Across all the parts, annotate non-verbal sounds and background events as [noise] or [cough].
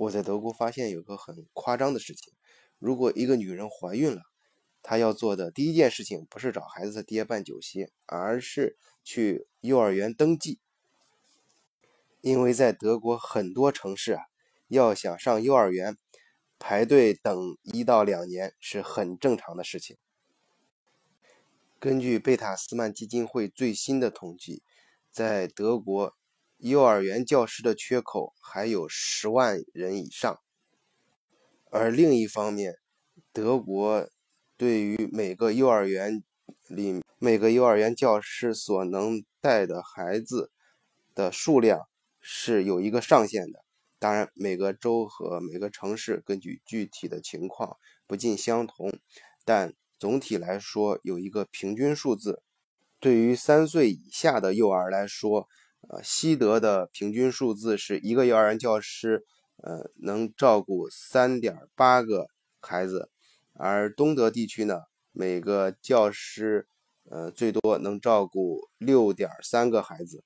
我在德国发现有个很夸张的事情：如果一个女人怀孕了，她要做的第一件事情不是找孩子的爹办酒席，而是去幼儿园登记。因为在德国很多城市啊，要想上幼儿园，排队等一到两年是很正常的事情。根据贝塔斯曼基金会最新的统计，在德国，幼儿园教师的缺口还有十万人以上。而另一方面，德国对于每个幼儿园里每个幼儿园教师所能带的孩子的数量是有一个上限的。当然，每个州和每个城市根据具体的情况不尽相同，但。总体来说，有一个平均数字。对于三岁以下的幼儿来说，呃，西德的平均数字是一个幼儿园教师，呃，能照顾三点八个孩子，而东德地区呢，每个教师，呃，最多能照顾六点三个孩子。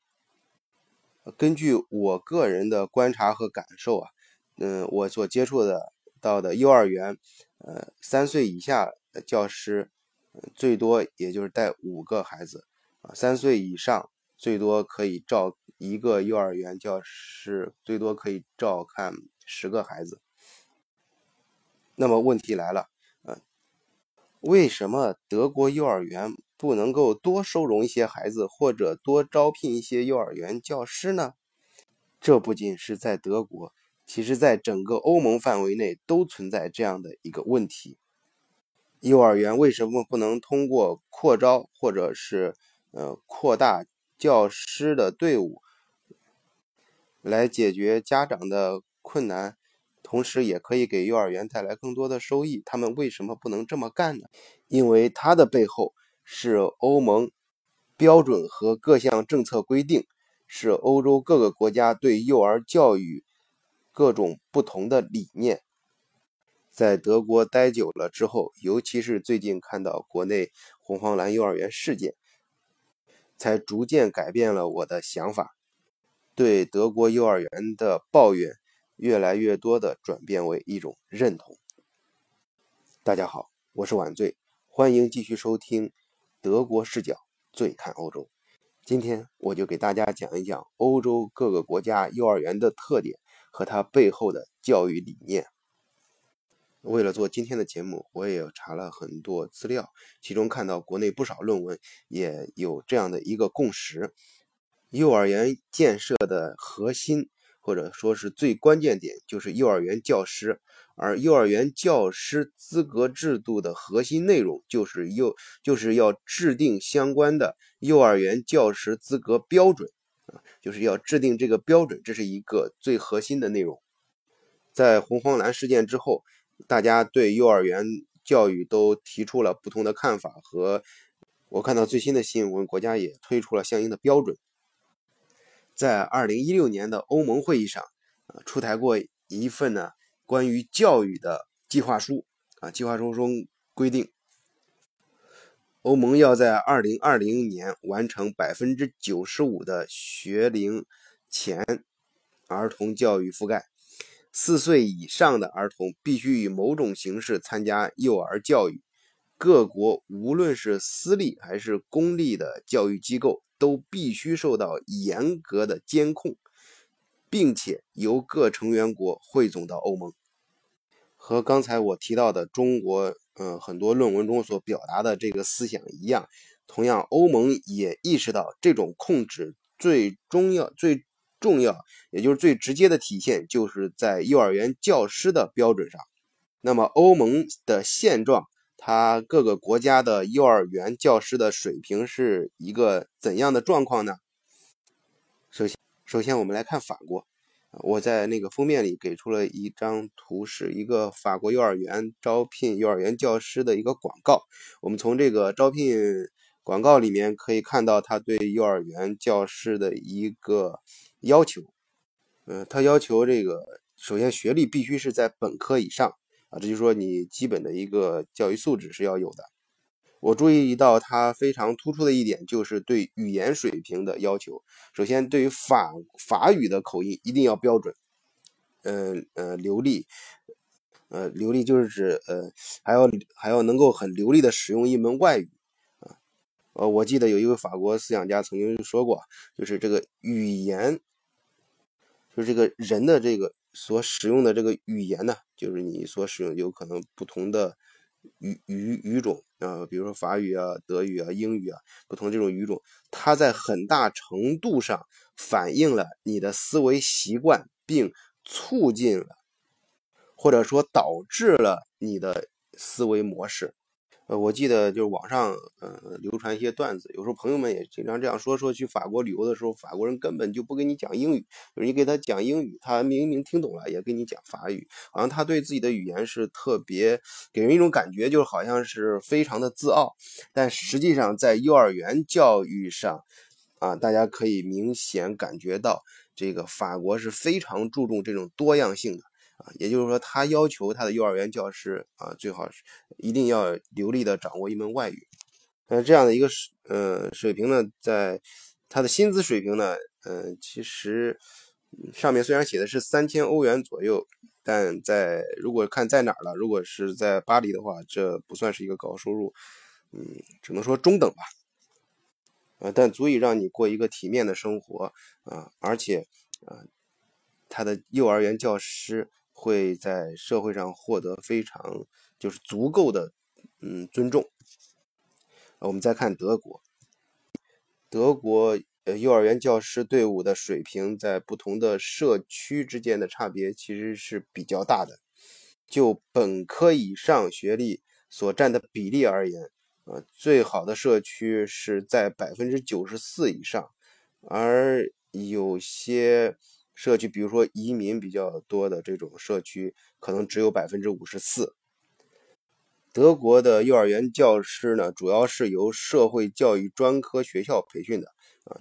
根据我个人的观察和感受啊，嗯，我所接触的到的幼儿园，呃，三岁以下的。教师最多也就是带五个孩子啊，三岁以上最多可以照一个幼儿园教师，最多可以照看十个孩子。那么问题来了，嗯，为什么德国幼儿园不能够多收容一些孩子，或者多招聘一些幼儿园教师呢？这不仅是在德国，其实在整个欧盟范围内都存在这样的一个问题。幼儿园为什么不能通过扩招或者是呃扩大教师的队伍来解决家长的困难，同时也可以给幼儿园带来更多的收益？他们为什么不能这么干呢？因为它的背后是欧盟标准和各项政策规定，是欧洲各个国家对幼儿教育各种不同的理念。在德国待久了之后，尤其是最近看到国内红黄蓝幼儿园事件，才逐渐改变了我的想法，对德国幼儿园的抱怨越来越多的转变为一种认同。大家好，我是晚醉，欢迎继续收听德国视角，醉看欧洲。今天我就给大家讲一讲欧洲各个国家幼儿园的特点和它背后的教育理念。为了做今天的节目，我也查了很多资料，其中看到国内不少论文也有这样的一个共识：幼儿园建设的核心或者说是最关键点就是幼儿园教师，而幼儿园教师资格制度的核心内容就是幼就是要制定相关的幼儿园教师资格标准啊，就是要制定这个标准，这是一个最核心的内容。在红黄蓝事件之后。大家对幼儿园教育都提出了不同的看法，和我看到最新的新闻，国家也推出了相应的标准。在二零一六年的欧盟会议上，啊，出台过一份呢关于教育的计划书，啊，计划书中规定，欧盟要在二零二零年完成百分之九十五的学龄前儿童教育覆盖。四岁以上的儿童必须以某种形式参加幼儿教育。各国无论是私立还是公立的教育机构，都必须受到严格的监控，并且由各成员国汇总到欧盟。和刚才我提到的中国，呃，很多论文中所表达的这个思想一样，同样，欧盟也意识到这种控制最重要、最。重要，也就是最直接的体现，就是在幼儿园教师的标准上。那么，欧盟的现状，它各个国家的幼儿园教师的水平是一个怎样的状况呢？首先，首先我们来看法国。我在那个封面里给出了一张图，是一个法国幼儿园招聘幼儿园教师的一个广告。我们从这个招聘广告里面可以看到，他对幼儿园教师的一个。要求，呃，他要求这个，首先学历必须是在本科以上啊，这就是说你基本的一个教育素质是要有的。我注意到他非常突出的一点就是对语言水平的要求。首先，对于法法语的口音一定要标准，呃呃流利，呃流利就是指呃还要还要能够很流利的使用一门外语啊。呃，我记得有一位法国思想家曾经说过，就是这个语言，就是这个人的这个所使用的这个语言呢，就是你所使用有可能不同的。语语语种啊，比如说法语啊、德语啊、英语啊，不同这种语种，它在很大程度上反映了你的思维习惯，并促进了或者说导致了你的思维模式。呃，我记得就是网上呃流传一些段子，有时候朋友们也经常这样说：说去法国旅游的时候，法国人根本就不跟你讲英语，你给他讲英语，他明明听懂了，也跟你讲法语，好像他对自己的语言是特别给人一种感觉，就好像是非常的自傲。但实际上，在幼儿园教育上，啊，大家可以明显感觉到，这个法国是非常注重这种多样性的。也就是说，他要求他的幼儿园教师啊，最好是一定要流利的掌握一门外语。那这样的一个水呃水平呢，在他的薪资水平呢，嗯，其实上面虽然写的是三千欧元左右，但在如果看在哪儿了，如果是在巴黎的话，这不算是一个高收入，嗯，只能说中等吧。呃，但足以让你过一个体面的生活啊，而且啊，他的幼儿园教师。会在社会上获得非常就是足够的嗯尊重。我们再看德国，德国呃幼儿园教师队伍的水平在不同的社区之间的差别其实是比较大的。就本科以上学历所占的比例而言，呃最好的社区是在百分之九十四以上，而有些。社区，比如说移民比较多的这种社区，可能只有百分之五十四。德国的幼儿园教师呢，主要是由社会教育专科学校培训的啊。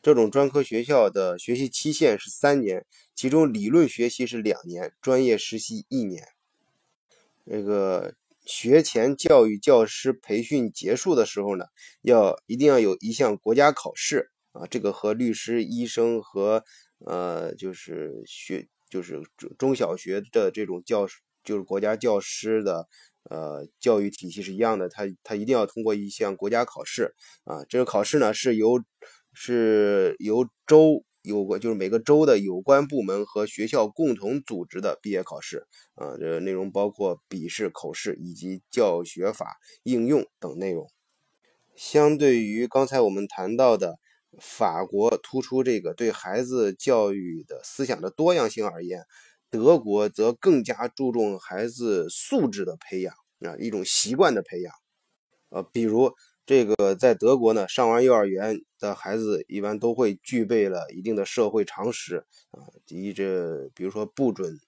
这种专科学校的学习期限是三年，其中理论学习是两年，专业实习一年。这个学前教育教师培训结束的时候呢，要一定要有一项国家考试。啊，这个和律师、医生和呃，就是学，就是中小学的这种教，就是国家教师的呃教育体系是一样的。他他一定要通过一项国家考试啊。这个考试呢是由是由州有个就是每个州的有关部门和学校共同组织的毕业考试啊。这内容包括笔试、口试以及教学法应用等内容。相对于刚才我们谈到的。法国突出这个对孩子教育的思想的多样性而言，德国则更加注重孩子素质的培养啊，一种习惯的培养。呃，比如这个在德国呢，上完幼儿园的孩子一般都会具备了一定的社会常识啊，一这比如说不准，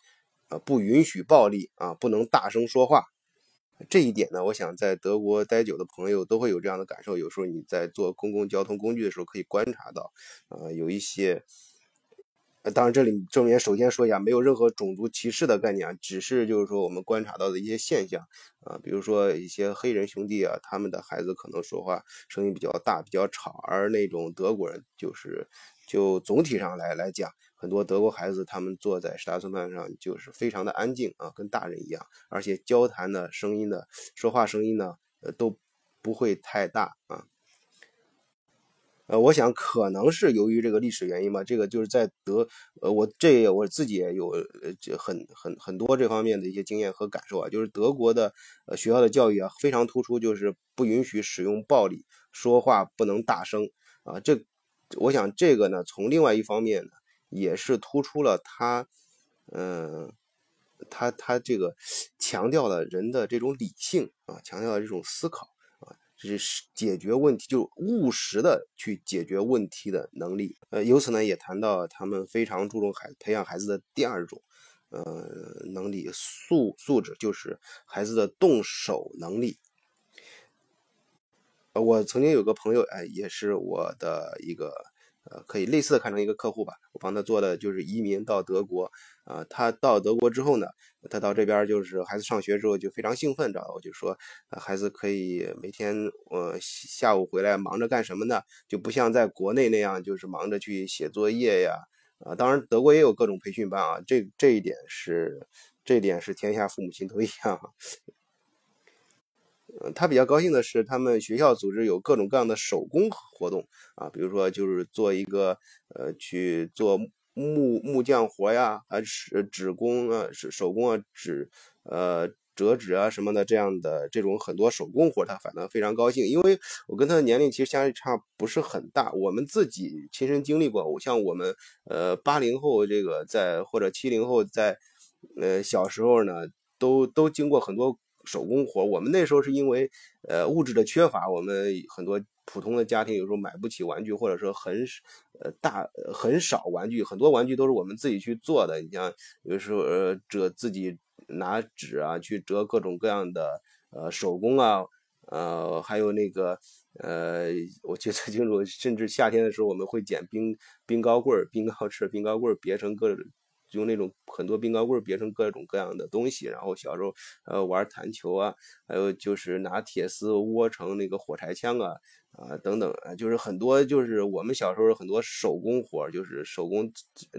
呃，不允许暴力啊，不能大声说话。这一点呢，我想在德国待久的朋友都会有这样的感受。有时候你在坐公共交通工具的时候，可以观察到，呃，有一些，呃，当然这里正面首先说一下，没有任何种族歧视的概念啊，只是就是说我们观察到的一些现象啊，比如说一些黑人兄弟啊，他们的孩子可能说话声音比较大、比较吵，而那种德国人就是就总体上来来讲。很多德国孩子，他们坐在大松凳上就是非常的安静啊，跟大人一样，而且交谈的声音呢，说话声音呢，呃，都不会太大啊。呃，我想可能是由于这个历史原因吧，这个就是在德，呃，我这我自己也有呃很很很多这方面的一些经验和感受啊，就是德国的学校的教育啊非常突出，就是不允许使用暴力，说话不能大声啊。这我想这个呢，从另外一方面呢。也是突出了他，嗯，他他这个强调了人的这种理性啊，强调了这种思考啊，这是解决问题就务实的去解决问题的能力。呃，由此呢也谈到他们非常注重孩培养孩子的第二种，呃，能力素素质就是孩子的动手能力。呃，我曾经有个朋友，哎，也是我的一个。呃，可以类似的看成一个客户吧。我帮他做的就是移民到德国，啊，他到德国之后呢，他到这边就是孩子上学之后就非常兴奋，知道我就说，孩子可以每天呃下午回来忙着干什么呢？就不像在国内那样，就是忙着去写作业呀，啊。当然，德国也有各种培训班啊，这这一点是这一点是天下父母心都一样。嗯，他比较高兴的是，他们学校组织有各种各样的手工活动啊，比如说就是做一个呃去做木木匠活呀，还是纸工啊，手手工啊，纸呃折纸啊什么的这样的这种很多手工活，他反正非常高兴，因为我跟他的年龄其实相差不是很大，我们自己亲身经历过，我像我们呃八零后这个在或者七零后在呃小时候呢，都都经过很多。手工活，我们那时候是因为呃物质的缺乏，我们很多普通的家庭有时候买不起玩具，或者说很呃大很少玩具，很多玩具都是我们自己去做的。你像有时候呃折自己拿纸啊去折各种各样的呃手工啊，呃还有那个呃我记得清楚，甚至夏天的时候我们会捡冰冰糕棍儿、冰糕吃冰糕棍儿别成各种。用那种很多冰糕棍别成各种各样的东西，然后小时候呃玩弹球啊，还有就是拿铁丝窝成那个火柴枪啊啊等等啊，就是很多就是我们小时候很多手工活，就是手工，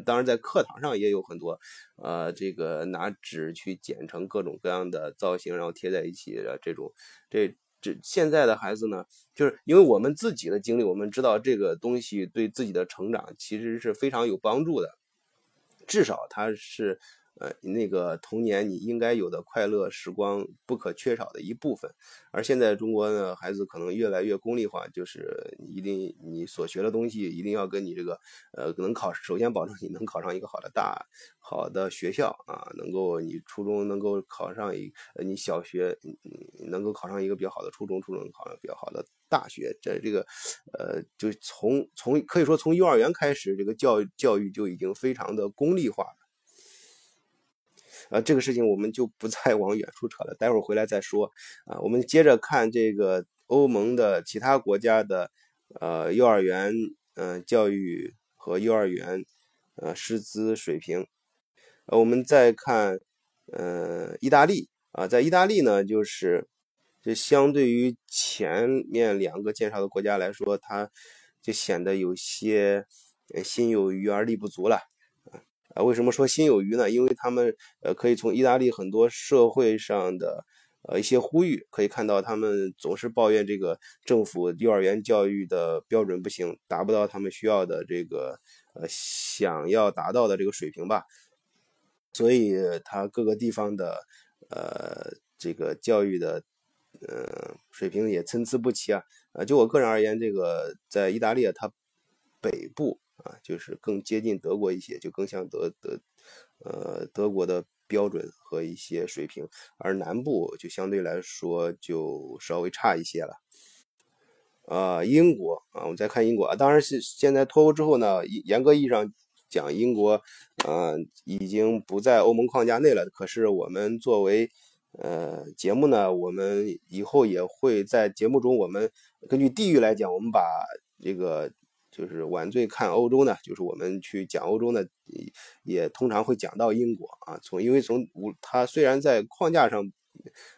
当然在课堂上也有很多，呃这个拿纸去剪成各种各样的造型，然后贴在一起的这种，这这现在的孩子呢，就是因为我们自己的经历，我们知道这个东西对自己的成长其实是非常有帮助的。至少它是，呃，那个童年你应该有的快乐时光不可缺少的一部分。而现在中国的孩子可能越来越功利化，就是一定你所学的东西一定要跟你这个，呃，能考，首先保证你能考上一个好的大好的学校啊，能够你初中能够考上一，呃，你小学能够考上一个比较好的初中，初中考上比较好的大学。这这个，呃，就从从可以说从幼儿园开始，这个教教育就已经非常的功利化。啊，这个事情我们就不再 [laughs] 往远处扯了，待会儿回来再说。啊，我们接着看这个欧盟的其他国家的呃幼儿园嗯教育和幼儿园呃师资水平。呃，我们再看呃意大利啊，在意大利呢，就是就相对于前面两个介绍的国家来说，它就显得有些心有余而力不足了。啊，为什么说心有余呢？因为他们呃，可以从意大利很多社会上的呃一些呼吁可以看到，他们总是抱怨这个政府幼儿园教育的标准不行，达不到他们需要的这个呃想要达到的这个水平吧。所以，他各个地方的呃这个教育的呃水平也参差不齐啊。呃，就我个人而言，这个在意大利，它北部。啊，就是更接近德国一些，就更像德德，呃，德国的标准和一些水平，而南部就相对来说就稍微差一些了。啊，英国啊，我们再看英国啊，当然是现在脱欧之后呢，严格意义上讲，英国嗯已经不在欧盟框架内了。可是我们作为呃节目呢，我们以后也会在节目中，我们根据地域来讲，我们把这个。就是晚醉看欧洲呢，就是我们去讲欧洲呢，也通常会讲到英国啊。从因为从无它虽然在框架上，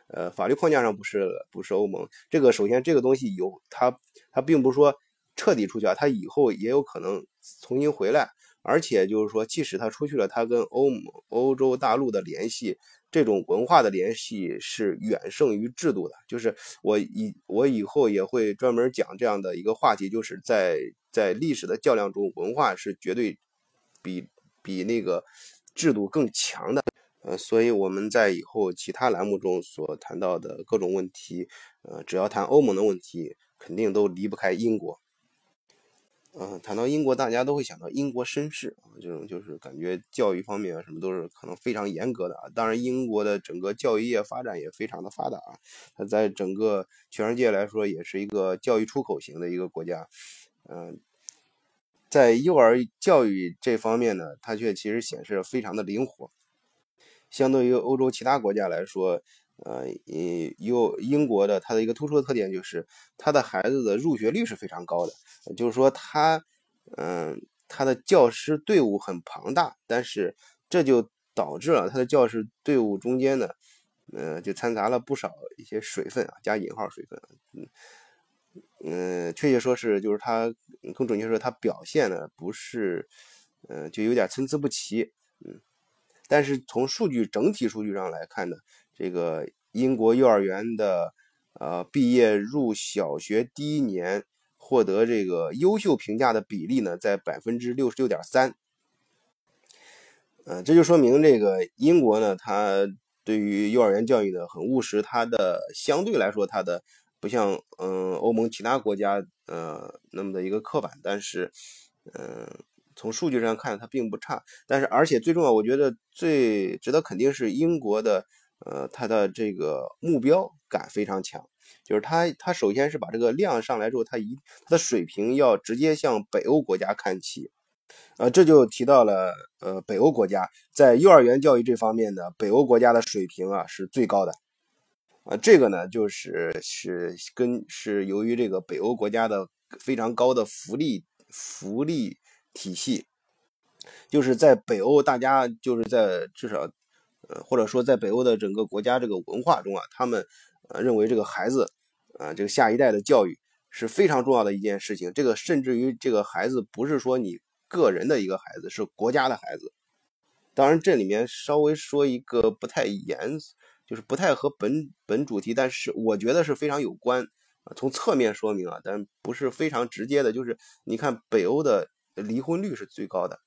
呃，法律框架上不是不是欧盟，这个首先这个东西有它它并不是说彻底出去啊，它以后也有可能重新回来。而且就是说，即使它出去了，它跟欧欧洲大陆的联系。这种文化的联系是远胜于制度的，就是我以我以后也会专门讲这样的一个话题，就是在在历史的较量中，文化是绝对比比那个制度更强的。呃，所以我们在以后其他栏目中所谈到的各种问题，呃，只要谈欧盟的问题，肯定都离不开英国。嗯，谈到英国，大家都会想到英国绅士啊，这种就是感觉教育方面啊什么都是可能非常严格的啊。当然，英国的整个教育业发展也非常的发达啊，它在整个全世界来说也是一个教育出口型的一个国家。嗯，在幼儿教育这方面呢，它却其实显示非常的灵活，相对于欧洲其他国家来说。呃，有英国的，它的一个突出的特点就是，他的孩子的入学率是非常高的，就是说他，嗯，他的教师队伍很庞大，但是这就导致了他的教师队伍中间呢，呃，就掺杂了不少一些水分啊，加引号水分，嗯，嗯，确切说是就是他更准确说他表现的不是，嗯，就有点参差不齐，嗯。但是从数据整体数据上来看呢，这个英国幼儿园的呃毕业入小学第一年获得这个优秀评价的比例呢，在百分之六十六点三。嗯，这就说明这个英国呢，它对于幼儿园教育呢很务实，它的相对来说它的不像嗯欧盟其他国家呃那么的一个刻板，但是嗯从数据上看它并不差，但是而且最重要，我觉得最值得肯定是英国的呃它的这个目标感非常强，就是它它首先是把这个量上来之后，它一它的水平要直接向北欧国家看齐。呃，这就提到了，呃，北欧国家在幼儿园教育这方面呢，北欧国家的水平啊是最高的，啊，这个呢就是是跟是由于这个北欧国家的非常高的福利福利体系，就是在北欧大家就是在至少，呃，或者说在北欧的整个国家这个文化中啊，他们呃认为这个孩子，啊，这个下一代的教育是非常重要的一件事情，这个甚至于这个孩子不是说你。个人的一个孩子是国家的孩子，当然这里面稍微说一个不太严肃，就是不太和本本主题，但是我觉得是非常有关啊。从侧面说明啊，但不是非常直接的，就是你看北欧的离婚率是最高的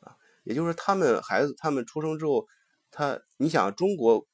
啊，也就是他们孩子他们出生之后，他你想中国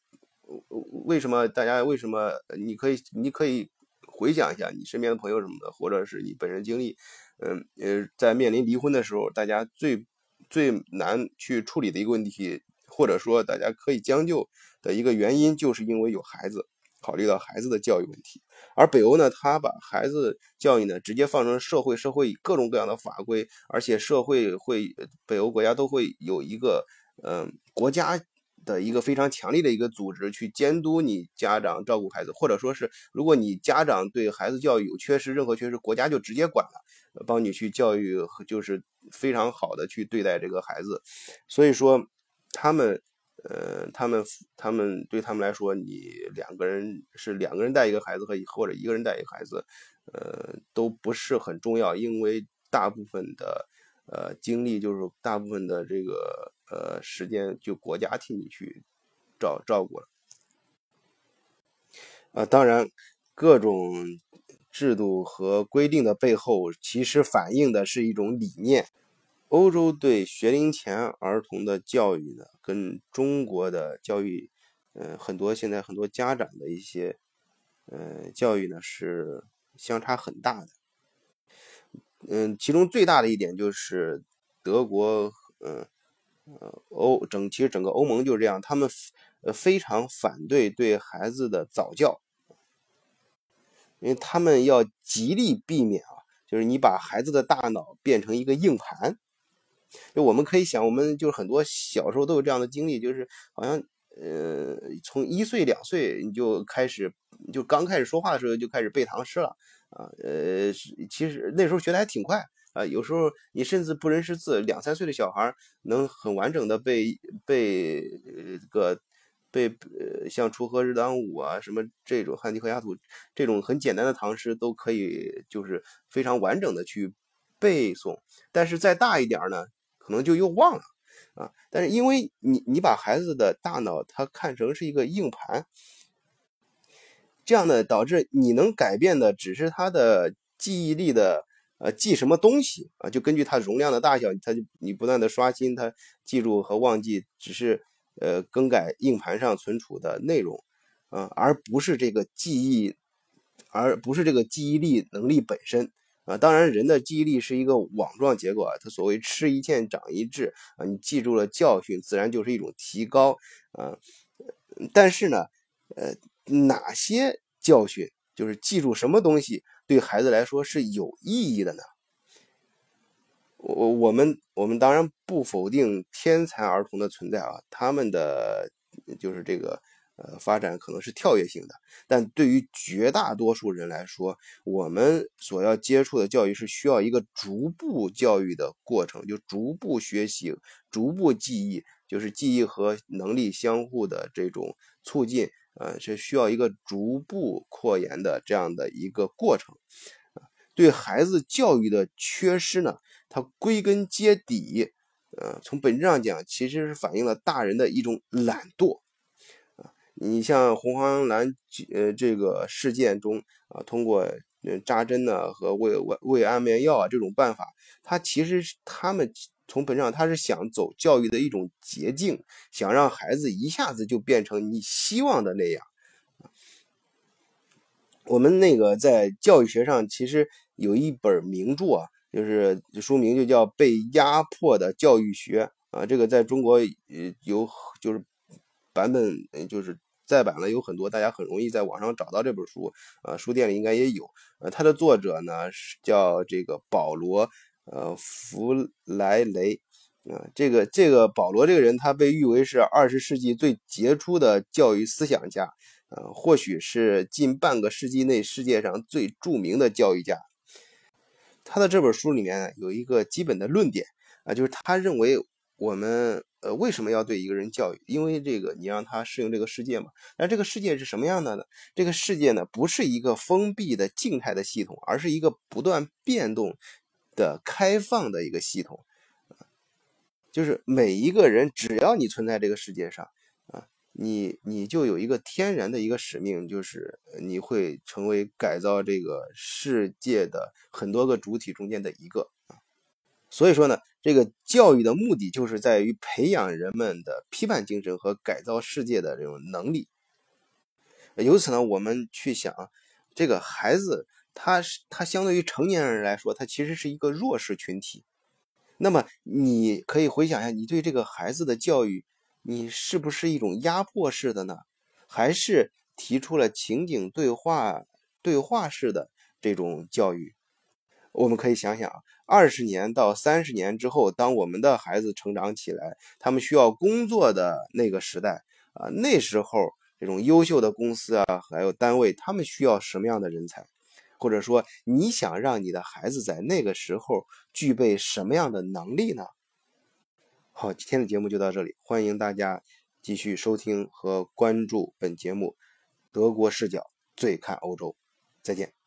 为什么大家为什么你可以你可以回想一下你身边的朋友什么的，或者是你本人经历。嗯呃，在面临离婚的时候，大家最最难去处理的一个问题，或者说大家可以将就的一个原因，就是因为有孩子，考虑到孩子的教育问题。而北欧呢，他把孩子教育呢直接放成社会，社会各种各样的法规，而且社会会北欧国家都会有一个嗯国家。的一个非常强力的一个组织去监督你家长照顾孩子，或者说是如果你家长对孩子教育有缺失，任何缺失，国家就直接管了，帮你去教育，就是非常好的去对待这个孩子。所以说，他们，呃，他们，他们对他们来说，你两个人是两个人带一个孩子和或者一个人带一个孩子，呃，都不是很重要，因为大部分的。呃，精力就是大部分的这个呃时间，就国家替你去照照顾了。啊，当然，各种制度和规定的背后，其实反映的是一种理念。欧洲对学龄前儿童的教育呢，跟中国的教育，呃，很多现在很多家长的一些呃教育呢，是相差很大的。嗯，其中最大的一点就是德国，嗯，呃，欧整其实整个欧盟就是这样，他们呃非常反对对孩子的早教，因为他们要极力避免啊，就是你把孩子的大脑变成一个硬盘。就我们可以想，我们就是很多小时候都有这样的经历，就是好像呃从一岁两岁你就开始，就刚开始说话的时候就开始背唐诗了。啊，呃，其实那时候学的还挺快啊，有时候你甚至不认识字，两三岁的小孩能很完整的背背这个背呃像《锄禾日当午》啊，什么这种《汗滴禾下土》这种很简单的唐诗都可以，就是非常完整的去背诵。但是再大一点呢，可能就又忘了啊。但是因为你你把孩子的大脑他看成是一个硬盘。这样呢，导致你能改变的只是他的记忆力的，呃，记什么东西啊？就根据它容量的大小，它就你不断的刷新它记住和忘记，只是呃更改硬盘上存储的内容，啊，而不是这个记忆，而不是这个记忆力能力本身啊。当然，人的记忆力是一个网状结构啊，它所谓吃一堑长一智啊，你记住了教训，自然就是一种提高啊。但是呢，呃。哪些教训就是记住什么东西对孩子来说是有意义的呢？我我们我们当然不否定天才儿童的存在啊，他们的就是这个呃发展可能是跳跃性的，但对于绝大多数人来说，我们所要接触的教育是需要一个逐步教育的过程，就逐步学习、逐步记忆，就是记忆和能力相互的这种促进。呃，是需要一个逐步扩延的这样的一个过程，对孩子教育的缺失呢，它归根结底呃，从本质上讲，其实是反映了大人的一种懒惰。你像红黄蓝呃这个事件中啊，通过扎针呢和喂喂喂安眠药啊这种办法，他其实他们从本质上他是想走教育的一种捷径，想让孩子一下子就变成你希望的那样。我们那个在教育学上其实有一本名著啊，就是书名就叫《被压迫的教育学》啊，这个在中国呃有就是版本就是再版了有很多，大家很容易在网上找到这本书啊，书店里应该也有。呃，它的作者呢是叫这个保罗呃弗莱雷啊，这个这个保罗这个人他被誉为是二十世纪最杰出的教育思想家。呃，或许是近半个世纪内世界上最著名的教育家。他的这本书里面有一个基本的论点啊，就是他认为我们呃为什么要对一个人教育？因为这个你让他适应这个世界嘛。那这个世界是什么样的呢？这个世界呢不是一个封闭的静态的系统，而是一个不断变动的开放的一个系统。就是每一个人只要你存在这个世界上啊。你你就有一个天然的一个使命，就是你会成为改造这个世界的很多个主体中间的一个。所以说呢，这个教育的目的就是在于培养人们的批判精神和改造世界的这种能力。由此呢，我们去想，这个孩子他是他相对于成年人来说，他其实是一个弱势群体。那么你可以回想一下，你对这个孩子的教育。你是不是一种压迫式的呢？还是提出了情景对话、对话式的这种教育？我们可以想想，二十年到三十年之后，当我们的孩子成长起来，他们需要工作的那个时代啊，那时候这种优秀的公司啊，还有单位，他们需要什么样的人才？或者说，你想让你的孩子在那个时候具备什么样的能力呢？好，今天的节目就到这里，欢迎大家继续收听和关注本节目《德国视角》，最看欧洲，再见。